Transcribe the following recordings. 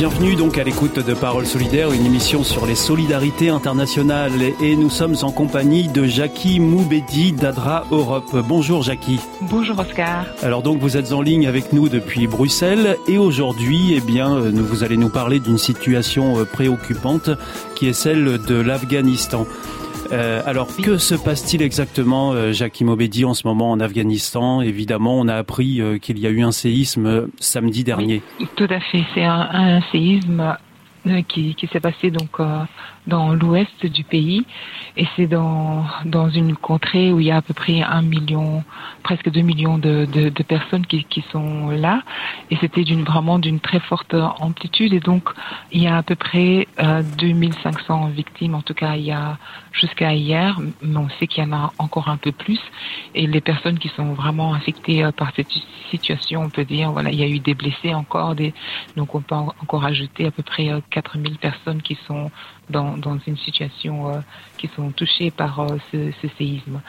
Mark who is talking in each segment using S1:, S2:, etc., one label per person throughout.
S1: Bienvenue donc à l'écoute de Parole solidaire, une émission sur les solidarités internationales et nous sommes en compagnie de Jackie Moubedi d'Adra Europe. Bonjour Jackie.
S2: Bonjour Oscar.
S1: Alors donc vous êtes en ligne avec nous depuis Bruxelles et aujourd'hui eh bien euh, vous allez nous parler d'une situation euh, préoccupante qui est celle de l'Afghanistan. Euh, alors, que se passe-t-il exactement, euh, Jacques Imobedi, en ce moment en Afghanistan? Évidemment, on a appris euh, qu'il y a eu un séisme euh, samedi dernier.
S2: tout à fait, c'est un, un, séisme qui, qui s'est passé donc dans l'ouest du pays. Et c'est dans dans une contrée où il y a à peu près un million, presque deux millions de, de, de personnes qui, qui sont là. Et c'était d'une vraiment d'une très forte amplitude. Et donc il y a à peu près euh, 2500 victimes. En tout cas il y a jusqu'à hier. Mais on sait qu'il y en a encore un peu plus. Et les personnes qui sont vraiment affectées euh, par cette situation on peut dire voilà il y a eu des blessés encore des donc on peut encore ajouter à peu près 4000 personnes qui sont dans, dans une situation euh, qui sont touchées par euh, ce, ce, séisme.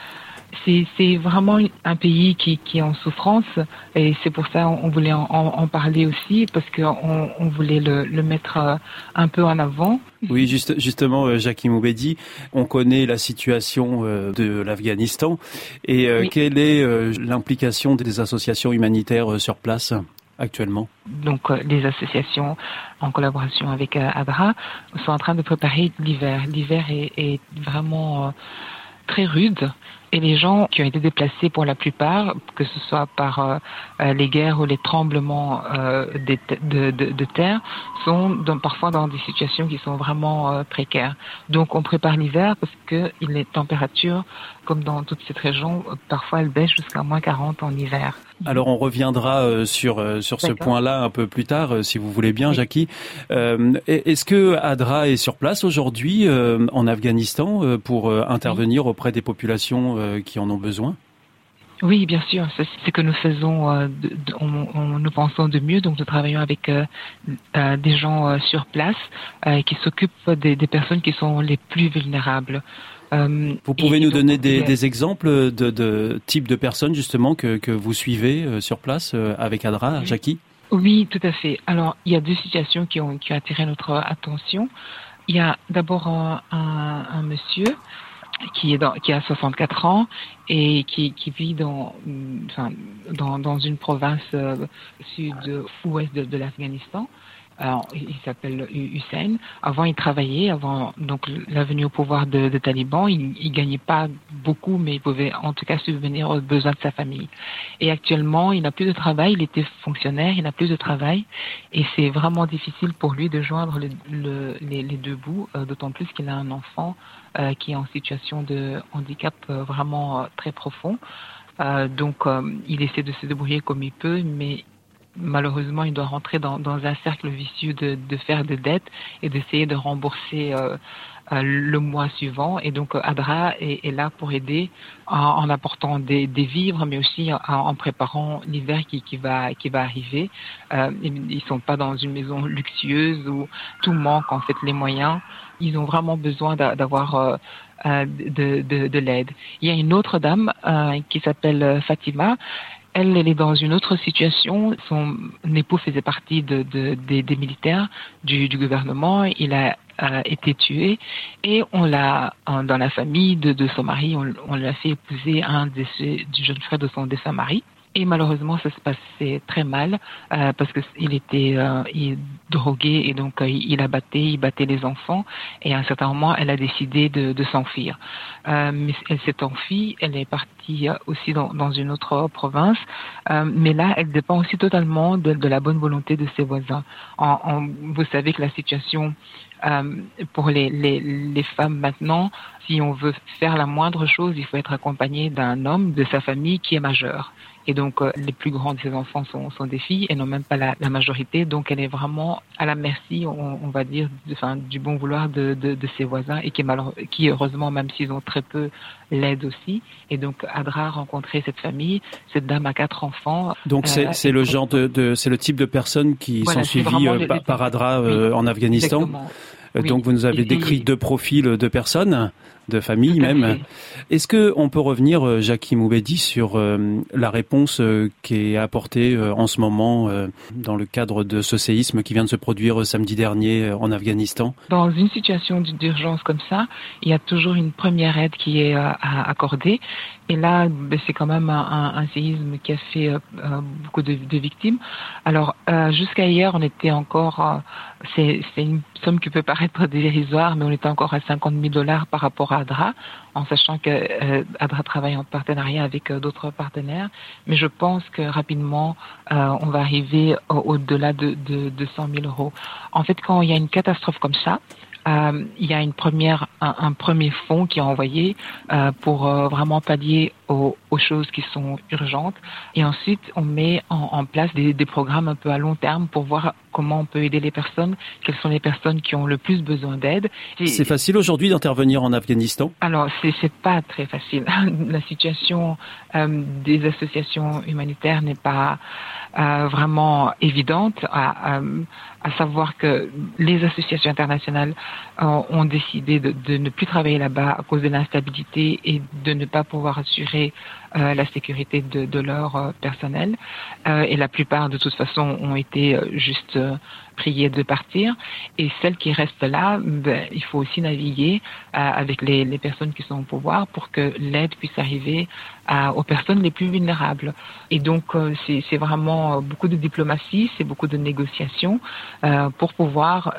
S2: C'est vraiment un pays qui, qui, est en souffrance et c'est pour ça on voulait en, en, parler aussi parce qu'on on voulait le, le, mettre euh, un peu en avant.
S1: Oui, juste, justement, Jackie Moubedi, on connaît la situation de l'Afghanistan et oui. quelle est l'implication des associations humanitaires sur place actuellement?
S2: Donc les associations en collaboration avec euh, ADRA sont en train de préparer l'hiver. L'hiver est, est, vraiment euh, très rude et les gens qui ont été déplacés pour la plupart, que ce soit par euh, les guerres ou les tremblements euh, de, de, de, terre, sont dans, parfois dans des situations qui sont vraiment euh, précaires. Donc on prépare l'hiver parce que les températures, comme dans toute cette région, parfois elles baissent jusqu'à moins 40 en hiver.
S1: Alors on reviendra sur sur ce point-là un peu plus tard, si vous voulez bien, Jackie. Euh, Est-ce que Adra est sur place aujourd'hui euh, en Afghanistan pour intervenir auprès des populations qui en ont besoin
S2: oui, bien sûr. C'est ce que nous faisons. Euh, on, on, nous pensons de mieux. Donc, nous travaillons avec euh, euh, des gens sur place qui s'occupent des, des, personnes qui sont les plus vulnérables.
S1: vous pouvez nous donner des, des, exemples de, de types de personnes justement que, que vous suivez sur place avec Adra,
S2: oui.
S1: Jackie
S2: Oui, tout à fait. Alors, il y a deux situations qui ont, qui ont attiré notre attention. Il y a d'abord un, un, un monsieur qui est dans, qui a 64 ans et qui, qui vit dans, enfin, dans, dans une province euh, sud-ouest de, de l'Afghanistan. Alors, il s'appelle Hussein. Avant, il travaillait. Avant donc la venue au pouvoir de, de Taliban, il, il gagnait pas beaucoup, mais il pouvait en tout cas subvenir aux besoins de sa famille. Et actuellement, il n'a plus de travail. Il était fonctionnaire, il n'a plus de travail, et c'est vraiment difficile pour lui de joindre le, le, les, les, deux bouts. Euh, D'autant plus qu'il a un enfant euh, qui est en situation de handicap euh, vraiment très profond. Euh, donc, il essaie de se débrouiller comme il peut, mais malheureusement, il doit rentrer dans, dans un cercle vicieux de, de, faire des dettes et d'essayer de rembourser euh, euh, le mois suivant. Et donc, Adra est, est là pour aider en, en apportant des, des, vivres, mais aussi en, préparant l'hiver qui, qui, va, qui va arriver. Euh, ils sont pas dans une maison luxueuse où tout manque, en fait, les moyens. Ils ont vraiment besoin d'avoir euh, de, de, de l'aide. Il y a une autre dame euh, qui s'appelle Fatima elle, elle est dans une autre situation. Son époux faisait partie de, de, des, militaires du, gouvernement. Il a euh, été tué et on l'a dans la famille de, de son mari, on, on l'a fait épouser un des, du jeune frère de son défunt mari. Et malheureusement, ça se passait très mal euh, parce qu'il était euh, drogué et donc euh, il abattait, il battait les enfants. Et à un certain moment, elle a décidé de, de s'enfuir. mais elle s'est enfuie, elle est partie aussi dans, dans une autre province. mais là, elle dépend aussi totalement de, de la bonne volonté de ses voisins. En, vous savez que la situation euh, pour les, les, les, femmes maintenant, si on veut faire la moindre chose, il faut être accompagné d'un homme de sa famille qui est majeur. Et donc, euh, les plus grands de ses enfants sont, sont des filles et non même pas la, majorité. Donc, elle est vraiment à la merci, on, va dire, du bon vouloir de, de, de, ses voisins et qui, qui, heureusement, même s'ils ont très peu, l'aide aussi. Et donc, Adra a rencontré cette famille. Cette dame a quatre enfants.
S3: Donc, c'est euh, le genre de, de c'est le type de personnes qui voilà, sont suivies euh, par, par, Adra euh, oui, en Afghanistan. Exactement. Oui. Donc vous nous avez décrit deux profils de personnes de famille même. Est-ce que on peut revenir, euh, Jackie Moubedi, sur euh, la réponse euh, qui est apportée en ce moment dans le cadre de ce séisme qui vient de se produire samedi dernier en Afghanistan?
S2: Dans une situation d'urgence comme ça, il y a toujours une première aide qui est accordée. Et là, ben, c'est quand même un, un, séisme qui a fait beaucoup de, de victimes. Alors, jusqu'à hier, on était encore, c'est une somme qui peut paraître dérisoire, mais on était encore à 50 000 dollars par rapport Adra, en sachant que euh, Adra travaille en partenariat avec euh, d'autres partenaires. Mais je pense que rapidement, euh, on va arriver au-delà de, de, de 100 000 euros. En fait, quand il y a une catastrophe comme ça, euh, il y a une première, un, un, premier fonds qui est envoyé euh, pour euh, vraiment pallier aux, aux, choses qui sont urgentes. Et ensuite, on met en, en place des, des, programmes un peu à long terme pour voir comment on peut aider les personnes, quelles sont les personnes qui ont le plus besoin d'aide.
S3: C'est facile aujourd'hui d'intervenir en Afghanistan?
S2: Alors, c'est pas très facile. La situation euh, des associations humanitaires n'est pas euh, vraiment évidente, à, à, savoir que les associations internationales euh, ont décidé de, ne plus travailler là-bas à cause de l'instabilité et de ne pas pouvoir assurer euh, la sécurité de, leur euh, personnel. Et la plupart, de toute façon, ont été juste priées de partir. Et celles qui restent là, ben, il faut aussi naviguer avec les, personnes qui sont au pouvoir pour que l'aide puisse arriver aux personnes les plus vulnérables. Et donc, c'est vraiment beaucoup de diplomatie, c'est beaucoup de négociations pour pouvoir,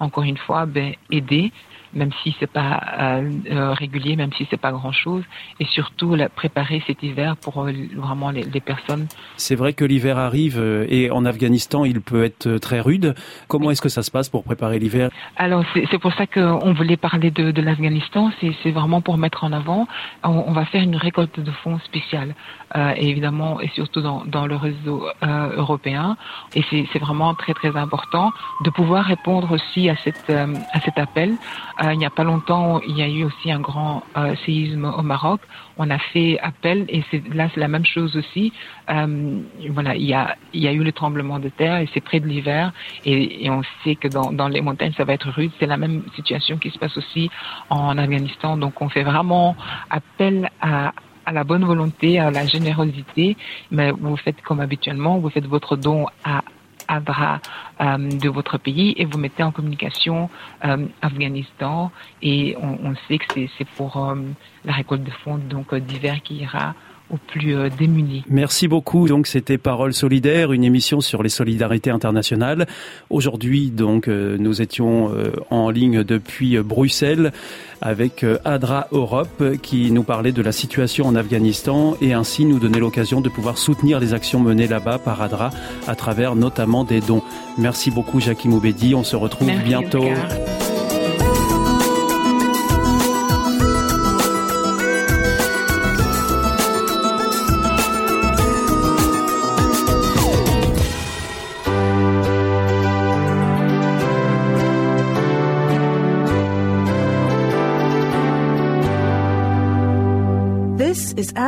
S2: encore une fois, ben, aider même si c'est pas euh, euh, régulier, même si c'est pas grand chose, et surtout la, préparer cet hiver pour euh, vraiment les, les, personnes.
S3: C'est vrai que l'hiver arrive euh, et en Afghanistan il peut être très rude. Comment est-ce que ça se passe pour préparer l'hiver?
S2: Alors c'est pour ça qu'on voulait parler de, de l'Afghanistan. C'est vraiment pour mettre en avant. On, on, va faire une récolte de fonds spéciale, euh, et évidemment et surtout dans, dans le réseau européen. Et c'est vraiment très très important de pouvoir répondre aussi à cette à cet appel. Euh, il n'y a pas longtemps, il y a eu aussi un grand euh, séisme au Maroc. On a fait appel et là c'est la même chose aussi. Euh, voilà, il y a il y a eu le tremblement de terre et c'est près de l'hiver et, et, on sait que dans, dans les montagnes ça va être rude. C'est la même situation qui se passe aussi en Afghanistan. Donc on fait vraiment appel à à la bonne volonté, à la générosité, mais vous faites comme habituellement, vous faites votre don à Adra euh, de votre pays et vous mettez en communication euh, Afghanistan et on, sait que c'est pour euh, la récolte de fonds donc d'hiver qui ira aux plus euh, démunis.
S3: Merci beaucoup. Donc c'était Parole solidaire, une émission sur les solidarités internationales. Aujourd'hui, donc euh, nous étions euh, en ligne depuis Bruxelles avec Adra Europe qui nous parlait de la situation en Afghanistan et ainsi nous donnait l'occasion de pouvoir soutenir les actions menées là-bas par Adra à travers notamment des dons. Merci beaucoup Jackie Moubedi. On se retrouve
S2: Merci,
S3: bientôt.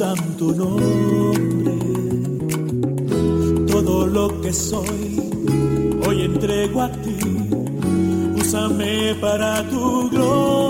S4: Santo nombre. Todo lo que soy, hoy entrego a ti. Úsame para tu gloria.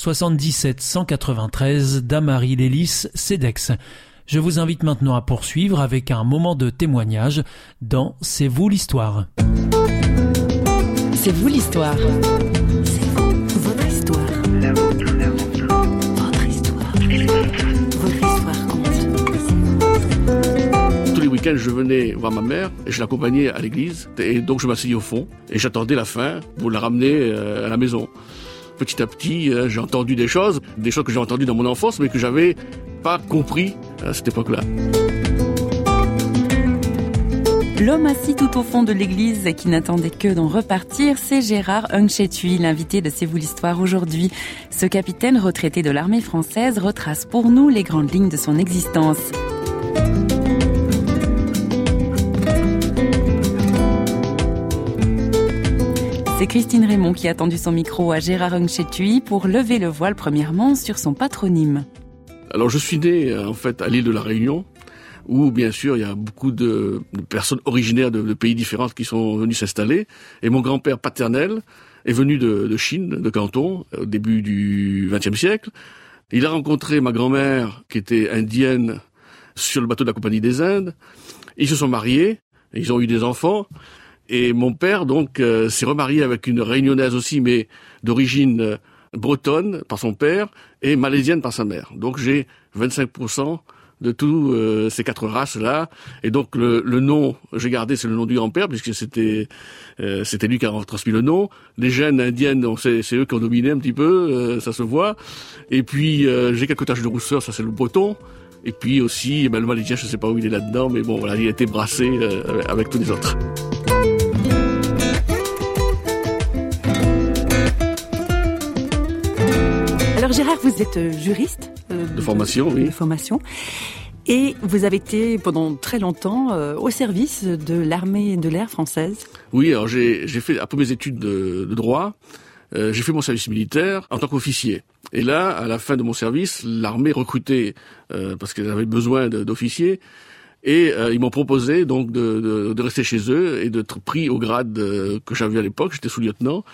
S1: 77 193 Damary Lélis, CEDEX. Je vous invite maintenant à poursuivre avec un moment de témoignage dans C'est vous l'histoire.
S5: C'est vous l'histoire.
S6: Votre histoire. Votre histoire. Votre histoire compte.
S7: Tous les week-ends, je venais voir ma mère et je l'accompagnais à l'église. Et donc, je m'asseyais au fond et j'attendais la fin pour la ramener euh, à la maison. Petit à petit, euh, j'ai entendu des choses, des choses que j'ai entendues dans mon enfance, mais que j'avais pas compris à cette époque-là.
S8: L'homme assis tout au fond de l'église qui n'attendait que d'en repartir, c'est Gérard Hunchetui, l'invité de C'est vous l'histoire aujourd'hui. Ce capitaine retraité de l'armée française retrace pour nous les grandes lignes de son existence. C'est Christine Raymond qui a tendu son micro à Gérard Hunchetui pour lever le voile premièrement sur son patronyme.
S7: Alors, je suis né, euh, en fait, à l'île de la Réunion, où, bien sûr, il y a beaucoup de, personnes originaires de, pays différents qui sont venus s'installer. Et mon grand-père paternel est venu de, de Chine, de Canton, au début du XXe siècle. Il a rencontré ma grand-mère, qui était indienne, sur le bateau de la Compagnie des Indes. Ils se sont mariés, ils ont eu des enfants. Et mon père, donc, euh, s'est remarié avec une réunionnaise aussi, mais d'origine euh, bretonne par son père et malaisienne par sa mère. Donc j'ai 25% de tous euh, ces quatre races-là. Et donc le, le nom, j'ai gardé, c'est le nom du grand-père, puisque c'était euh, c'était lui qui a transmis le nom. Les gènes indiennes, c'est eux qui ont dominé un petit peu, euh, ça se voit. Et puis euh, j'ai quelques taches de rousseur, ça c'est le breton. Et puis aussi, ben, le malaisien, je sais pas où il est là-dedans, mais bon, voilà, il a été brassé euh, avec tous les autres.
S8: Gérard, vous êtes euh, juriste euh,
S7: De formation, oui.
S8: de formation. Et vous avez été pendant très longtemps euh, au service de l'armée de l'air française.
S7: Oui, alors j'ai fait après mes études de, de droit, euh, j'ai fait mon service militaire en tant qu'officier. Et là, à la fin de mon service, l'armée recrutait euh, parce qu'elle avait besoin d'officiers. Et euh, ils m'ont proposé donc de, de, de rester chez eux et d'être pris au grade que j'avais à l'époque. J'étais sous-lieutenant.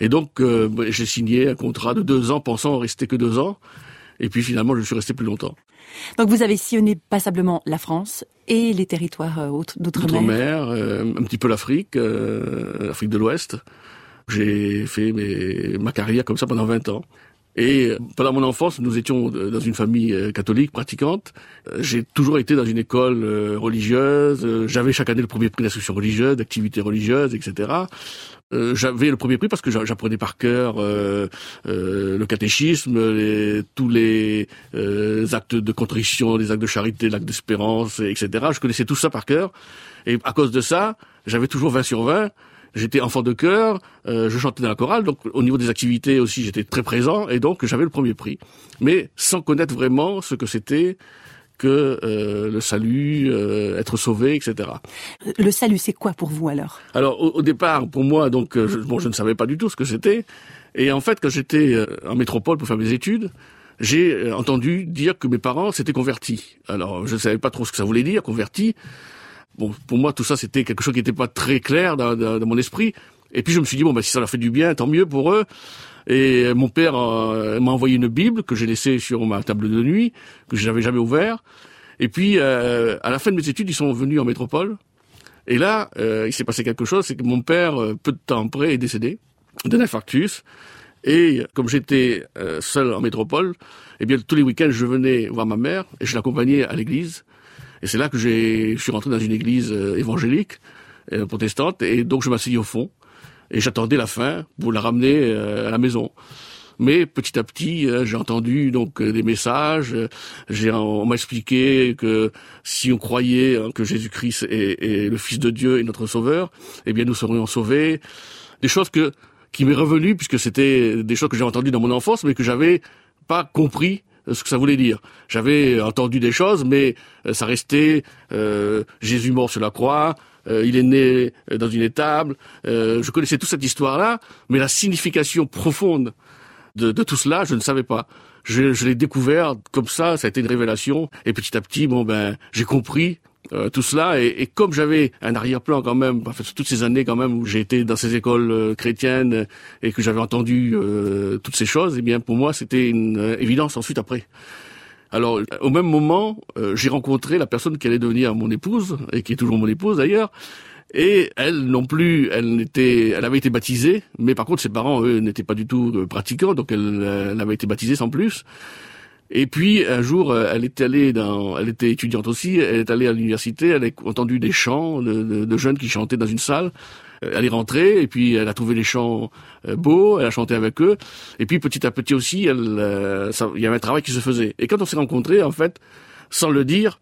S7: Et donc euh, j'ai signé un contrat de deux ans, pensant rester que deux ans. Et puis finalement, je suis resté plus longtemps.
S8: Donc vous avez sillonné passablement la France et les territoires euh, d'outre-mer.
S7: Outre-mer, euh, un petit peu l'Afrique, euh, l'Afrique de l'Ouest. J'ai fait mes, ma carrière comme ça pendant 20 ans. Et euh, pendant mon enfance, nous étions euh, dans une famille euh, catholique pratiquante. J'ai toujours été dans une école religieuse. J'avais chaque année le premier prix d'instruction religieuse, d'activité religieuse, etc. J'avais le premier prix parce que j'a- j'apprenais par cœur le catéchisme, les, tous les actes de contrition, les actes de charité, l'acte d'espérance, etc. Je connaissais tout ça par cœur. Et à cause de ça, j'avais toujours 20 sur 20. J'étais enfant de chœur, euh, je chantais dans la chorale, donc au niveau des activités aussi, j'étais très présent, et donc j'avais le premier prix. Mais sans connaître vraiment ce que c'était que euh, le salut, euh, être sauvé, etc.
S8: Le salut, c'est quoi pour vous alors?
S7: Alors au, au départ, pour moi, donc euh, je, bon, je ne savais pas du tout ce que c'était. Et en fait, quand j'étais euh, en métropole pour faire mes études, j'ai euh, entendu dire que mes parents s'étaient convertis. Alors je ne savais pas trop ce que ça voulait dire, convertis. Bon, pour moi, tout ça, c'était quelque chose qui n'était pas très clair dans, dans- dans mon esprit. Et puis je me suis dit bon, bah, si ça leur fait du bien, tant mieux pour eux. Et mon père euh, m'a envoyé une Bible que j'ai laissée sur ma table de nuit, que je n'avais jamais ouvert. Et puis, euh, à la fin de mes études, ils sont venus en métropole. Et là, euh, il s'est passé quelque chose, c'est que mon père, euh, peu de temps après, est décédé d'un infarctus. Et comme j'étais euh, seul en métropole, eh bien tous les week-ends, je venais voir ma mère et je l'accompagnais à l'église. Et c'est là que je suis rentré dans une église euh, évangélique, euh, protestante, et donc je m'asseyais au fond et j'attendais la fin pour la ramener euh, à la maison. Mais petit à petit, j'ai entendu donc des messages. J'ai, on m'a expliqué que si on croyait hein, que Jésus-Christ est, est le Fils de Dieu et notre Sauveur, eh bien nous serions sauvés. Des choses que qui m'est revenu puisque c'était des choses que j'ai entendues dans mon enfance, mais que j'avais pas compris ce que ça voulait dire. J'avais entendu des choses, mais euh, ça restait euh, Jésus mort sur la croix, euh, il est né euh, dans une étable. euh, je connaissais toute cette histoire-là, mais la signification profonde de, de tout cela, je ne savais pas. Je, je l'ai découvert comme ça, ça a été une révélation. Et petit à petit, bon ben, j'ai compris euh, tout cela. Et, et comme j'avais un arrière-plan quand même, enfin, toutes ces années quand même où j'ai été dans ces écoles euh, chrétiennes euh, et que j'avais entendu euh, toutes ces choses, eh bien pour moi c'était une euh, évidence ensuite après. Alors, au même moment, j'ai rencontré la personne qui allait devenir mon épouse, et qui est toujours mon épouse d'ailleurs, et elle non plus, elle n'était, elle avait été baptisée, mais par contre ses parents, eux, n'étaient pas du tout pratiquants, donc elle, elle avait été baptisée sans plus. Et puis un jour, euh, elle était allée dans, elle était étudiante aussi, elle est allée à l'université, elle a entendu des chants de, de- de jeunes qui chantaient dans une salle. Euh, Elle est rentrée et puis elle a trouvé les chants euh, beaux, elle a chanté avec eux. Et puis petit à petit aussi, elle, ça- il y avait un travail qui se faisait. Et quand on s'est rencontrés, en fait, sans le dire,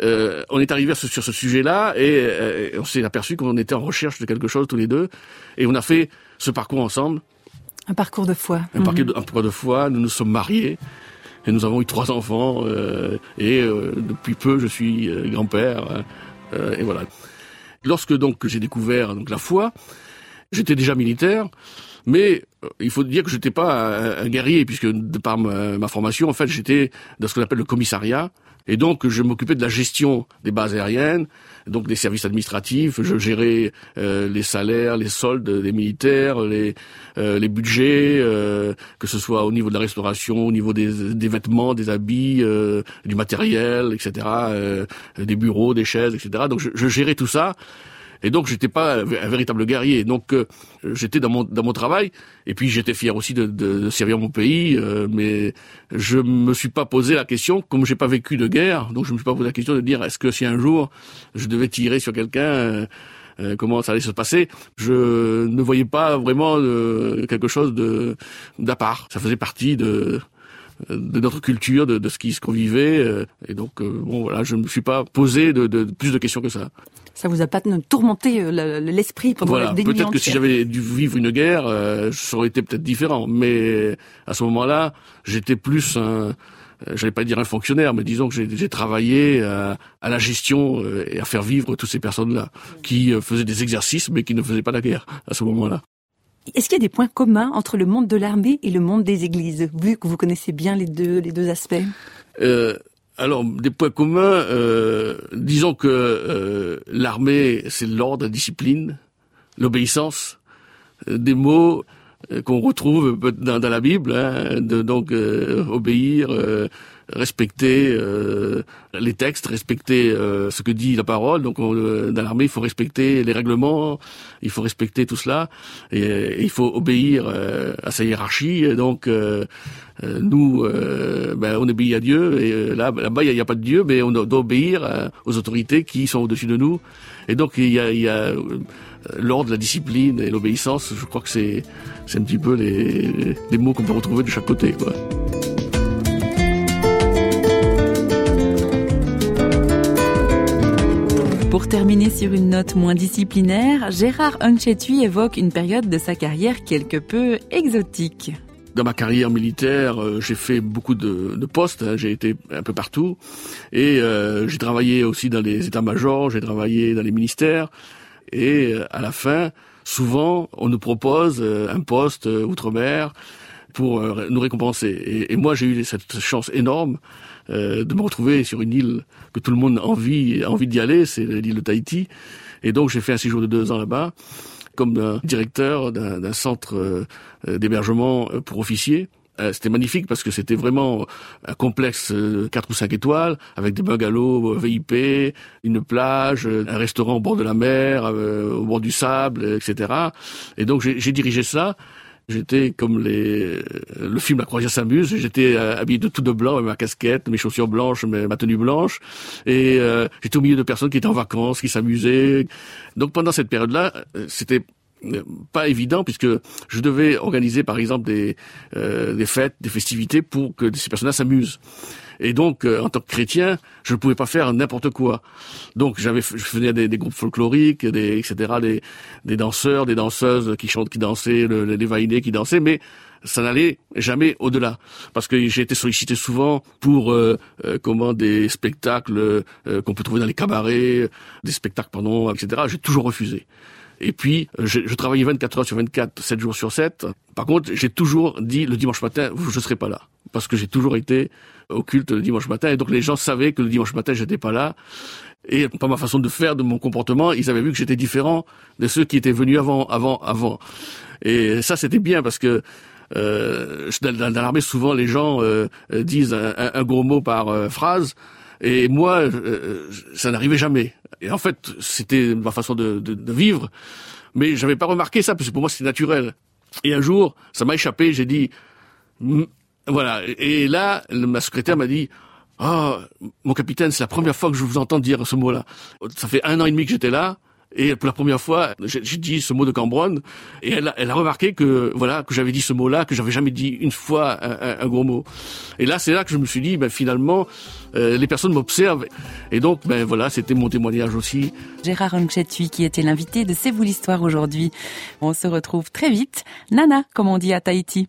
S7: euh, on est arrivé sur, ce sujet-là et euh, on s'est aperçu qu'on était en recherche de quelque chose tous les deux. Et on a fait ce parcours ensemble,
S8: Un parcours de foi.
S7: un, parcours, de, un parcours de foi. Nous nous sommes mariés et nous avons eu trois enfants. euh, et euh, depuis peu, je suis euh, grand-père. et voilà. Lorsque donc j'ai découvert donc la foi, j'étais déjà militaire. Mais il faut dire que j'étais pas un, un guerrier puisque de par ma, ma formation, en fait, j'étais dans ce qu'on appelle le commissariat. Et donc, je m'occupais de la gestion des bases aériennes, donc des services administratifs. Je gérais euh, les salaires, les soldes des militaires, les, euh, budgets, euh, que ce soit au niveau de la restauration, au niveau des, vêtements, des habits, du matériel, etc., des bureaux, des chaises, etc. Donc, je, je gérais tout ça. Et donc j'étais pas un véritable guerrier. Donc euh, j'étais dans mon dans mon travail et puis j'étais fier aussi de, de, de servir mon pays. euh, mais je me suis pas posé la question, comme j'ai pas vécu de guerre, donc je me suis pas posé la question de dire est-ce que si un jour je devais tirer sur quelqu'un. euh, euh, comment ça allait se passer, je ne voyais pas vraiment euh, quelque chose de d'à part. Ça faisait partie de de notre culture, de, de ce qu'on vivait, euh, et donc bon voilà, je me suis pas posé de, de plus de questions que ça.
S8: Ça vous a pas tourmenté euh, le- l'esprit pendant
S7: Voilà,
S8: des
S7: peut-être que si j'avais dû vivre une guerre, euh, ça aurait été peut-être différent. Mais à ce moment-là, j'étais plus un, euh, j'allais pas dire un fonctionnaire, mais disons que j'ai travaillé euh, à la gestion euh, et à faire vivre toutes ces personnes-là qui euh, faisaient des exercices, mais qui ne faisaient pas la guerre à ce moment-là.
S8: Est-ce qu'il y a des points communs entre le monde de l'armée et le monde des églises, vu que vous connaissez bien les deux, les deux aspects?
S7: Euh, alors, des points communs, euh, disons que euh, l'armée, c'est l'ordre, la discipline, l'obéissance, euh, des mots qu'on retrouve dans, la Bible, hein, de, donc obéir, respecter euh, les textes, respecter euh, ce que dit la parole. Donc, on, euh, dans l'armée, il faut respecter les règlements, il faut respecter tout cela, et, et il faut obéir euh, à sa hiérarchie. Et donc, euh, euh, nous, euh, ben, on obéit à Dieu, et euh, là, là-bas, il n'y a, pas de Dieu, mais on doit obéir euh, aux autorités qui sont au-dessus de nous. Et donc, il y a, y a euh, l'ordre, la discipline et l'obéissance. Je crois que c'est c'est un petit peu les, les mots qu'on peut retrouver de chaque côté. Quoi.
S8: Pour terminer sur une note moins disciplinaire, Gérard Hunchetui évoque une période de sa carrière quelque peu exotique.
S7: Dans ma carrière militaire, euh, j'ai fait beaucoup de, postes, hein, j'ai été un peu partout, et euh, j'ai travaillé aussi dans les états-majors, j'ai travaillé dans les ministères, et euh, à la fin, souvent, on nous propose un poste outre-mer pour nous récompenser. Et moi, j'ai eu cette chance énorme euh, de me retrouver sur une île que tout le monde envie, envie d'y aller, c'est l'île de Tahiti. Et donc, j'ai fait un séjour de deux ans là-bas comme directeur d'un centre euh, d'hébergement euh, pour officiers. C'était magnifique parce que c'était vraiment un complexe euh, 4 ou 5 étoiles avec des bungalows VIP, une plage, un restaurant au bord de la mer, au bord du sable, etc. Et donc j'ai dirigé ça. J'étais comme les, euh, le film La croisière s'amuse. J'étais euh, habillé de tout de blanc, avec ma casquette, mes chaussures blanches, ma tenue blanche. Et euh, j'étais au milieu de personnes qui étaient en vacances, qui s'amusaient. Donc pendant cette période-là, euh, c'était pas évident puisque je devais organiser par exemple des, euh, des fêtes, des festivités pour que ces personnes-là s'amusent. Et donc, euh, en tant que chrétien, je ne pouvais pas faire n'importe quoi. Donc, j'avais, je faisais des, des groupes folkloriques, des, etc., des, des danseurs, des danseuses qui chantent, qui dansaient, le, les vainés qui dansaient, mais ça n'allait jamais au-delà parce que j'ai été sollicité souvent pour euh, euh, comment des spectacles euh, qu'on peut trouver dans les cabarets, des spectacles pardon, etc. J'ai toujours refusé. Et puis, euh, je, je travaillais 24 heures sur 24, 7 jours sur 7. Par contre, j'ai toujours dit le dimanche matin, je ne serai pas là. Parce que j'ai toujours été au le dimanche matin. Et donc, les gens savaient que le dimanche matin, j'étais pas là. Et par ma façon de faire, de mon comportement, ils avaient vu que j'étais différent de ceux qui étaient venus avant, avant, avant. Et ça, c'était bien parce que euh, dans, dans l'armée, souvent, les gens euh, disent un, gros mot par euh, phrase. Et moi, euh, ça n'arrivait jamais. Et en fait, c'était ma façon de, de, de vivre. Mais j'avais pas remarqué ça, parce que pour moi, c'était naturel. Et un jour, ça m'a échappé, j'ai dit, voilà. Et là, ma secrétaire m'a dit, ah, mon capitaine, c'est la première fois que je vous entends dire ce mot-là. Ça fait un an et demi que j'étais là. Et pour la première fois, j'ai dit ce mot de Cambronne, et elle a, remarqué que voilà que j'avais dit ce mot-là, que j'avais jamais dit une fois un, gros mot. Et là, c'est là que je me suis dit, ben finalement, euh, les personnes m'observent, et donc ben voilà, c'était mon témoignage aussi.
S8: Gérard Hunchetui qui était l'invité de C'est vous l'histoire aujourd'hui. On se retrouve très vite. Nana, comme on dit à Tahiti.